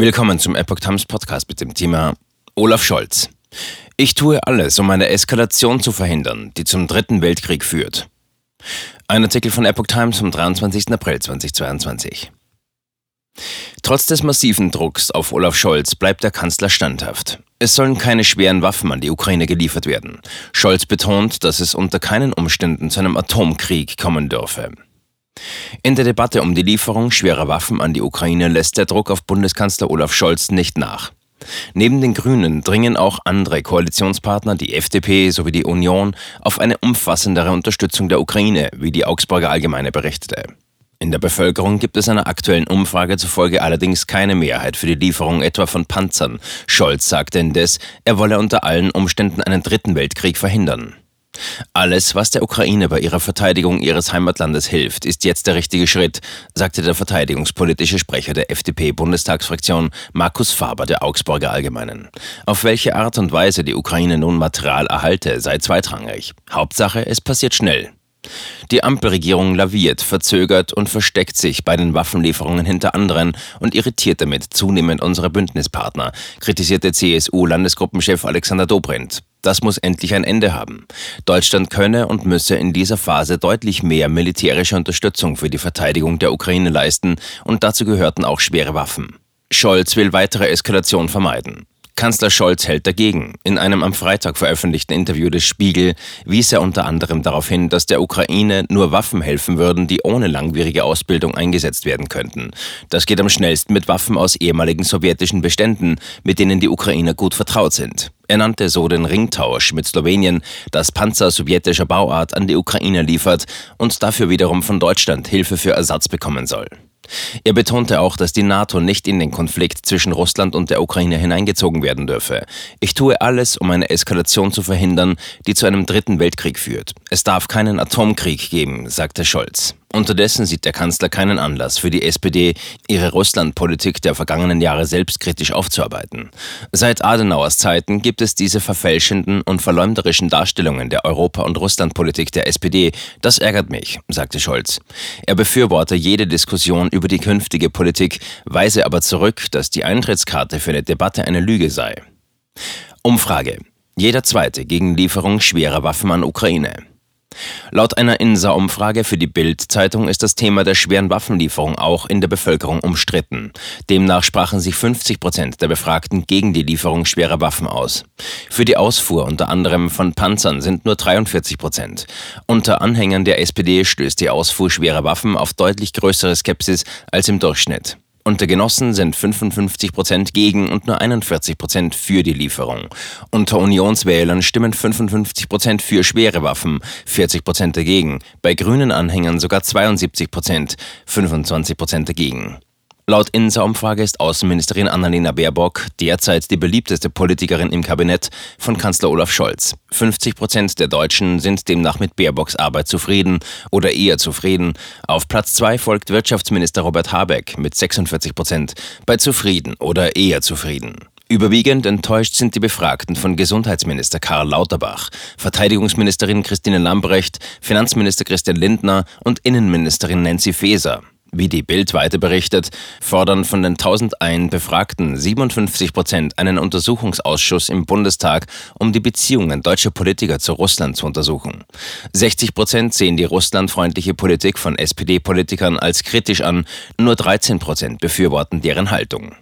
Willkommen zum Epoch Times Podcast mit dem Thema Olaf Scholz. Ich tue alles, um eine Eskalation zu verhindern, die zum Dritten Weltkrieg führt. Ein Artikel von Epoch Times vom 23. April 2022. Trotz des massiven Drucks auf Olaf Scholz bleibt der Kanzler standhaft. Es sollen keine schweren Waffen an die Ukraine geliefert werden. Scholz betont, dass es unter keinen Umständen zu einem Atomkrieg kommen dürfe. In der Debatte um die Lieferung schwerer Waffen an die Ukraine lässt der Druck auf Bundeskanzler Olaf Scholz nicht nach. Neben den Grünen dringen auch andere Koalitionspartner, die FDP sowie die Union, auf eine umfassendere Unterstützung der Ukraine, wie die Augsburger Allgemeine berichtete. In der Bevölkerung gibt es einer aktuellen Umfrage zufolge allerdings keine Mehrheit für die Lieferung etwa von Panzern. Scholz sagte indes, er wolle unter allen Umständen einen dritten Weltkrieg verhindern. Alles, was der Ukraine bei ihrer Verteidigung ihres Heimatlandes hilft, ist jetzt der richtige Schritt, sagte der verteidigungspolitische Sprecher der FDP-Bundestagsfraktion Markus Faber der Augsburger Allgemeinen. Auf welche Art und Weise die Ukraine nun Material erhalte, sei zweitrangig. Hauptsache, es passiert schnell. Die Ampelregierung laviert, verzögert und versteckt sich bei den Waffenlieferungen hinter anderen und irritiert damit zunehmend unsere Bündnispartner, kritisierte CSU-Landesgruppenchef Alexander Dobrindt. Das muss endlich ein Ende haben. Deutschland könne und müsse in dieser Phase deutlich mehr militärische Unterstützung für die Verteidigung der Ukraine leisten und dazu gehörten auch schwere Waffen. Scholz will weitere Eskalation vermeiden. Kanzler Scholz hält dagegen. In einem am Freitag veröffentlichten Interview des Spiegel wies er unter anderem darauf hin, dass der Ukraine nur Waffen helfen würden, die ohne langwierige Ausbildung eingesetzt werden könnten. Das geht am schnellsten mit Waffen aus ehemaligen sowjetischen Beständen, mit denen die Ukrainer gut vertraut sind. Er nannte so den Ringtausch mit Slowenien, das Panzer sowjetischer Bauart an die Ukraine liefert und dafür wiederum von Deutschland Hilfe für Ersatz bekommen soll. Er betonte auch, dass die NATO nicht in den Konflikt zwischen Russland und der Ukraine hineingezogen werden dürfe. Ich tue alles, um eine Eskalation zu verhindern, die zu einem dritten Weltkrieg führt. Es darf keinen Atomkrieg geben, sagte Scholz. Unterdessen sieht der Kanzler keinen Anlass für die SPD, ihre Russlandpolitik der vergangenen Jahre selbstkritisch aufzuarbeiten. Seit Adenauers Zeiten gibt es diese verfälschenden und verleumderischen Darstellungen der Europa- und Russlandpolitik der SPD. Das ärgert mich, sagte Scholz. Er befürworte jede Diskussion über die künftige Politik, weise aber zurück, dass die Eintrittskarte für eine Debatte eine Lüge sei. Umfrage. Jeder Zweite gegen Lieferung schwerer Waffen an Ukraine. Laut einer INSA-Umfrage für die Bild-Zeitung ist das Thema der schweren Waffenlieferung auch in der Bevölkerung umstritten. Demnach sprachen sich 50 Prozent der Befragten gegen die Lieferung schwerer Waffen aus. Für die Ausfuhr unter anderem von Panzern sind nur 43 Prozent. Unter Anhängern der SPD stößt die Ausfuhr schwerer Waffen auf deutlich größere Skepsis als im Durchschnitt. Unter Genossen sind 55 Prozent gegen und nur 41 Prozent für die Lieferung. Unter Unionswählern stimmen 55 Prozent für schwere Waffen, 40 Prozent dagegen. Bei grünen Anhängern sogar 72 Prozent, 25 Prozent dagegen. Laut INSA-Umfrage ist Außenministerin Annalena Baerbock derzeit die beliebteste Politikerin im Kabinett von Kanzler Olaf Scholz. 50 Prozent der Deutschen sind demnach mit Baerbocks Arbeit zufrieden oder eher zufrieden. Auf Platz zwei folgt Wirtschaftsminister Robert Habeck mit 46 Prozent bei zufrieden oder eher zufrieden. Überwiegend enttäuscht sind die Befragten von Gesundheitsminister Karl Lauterbach, Verteidigungsministerin Christine Lambrecht, Finanzminister Christian Lindner und Innenministerin Nancy Faeser. Wie die Bild weiter berichtet, fordern von den 1001 Befragten 57 Prozent einen Untersuchungsausschuss im Bundestag, um die Beziehungen deutscher Politiker zu Russland zu untersuchen. 60 Prozent sehen die russlandfreundliche Politik von SPD-Politikern als kritisch an, nur 13 Prozent befürworten deren Haltung.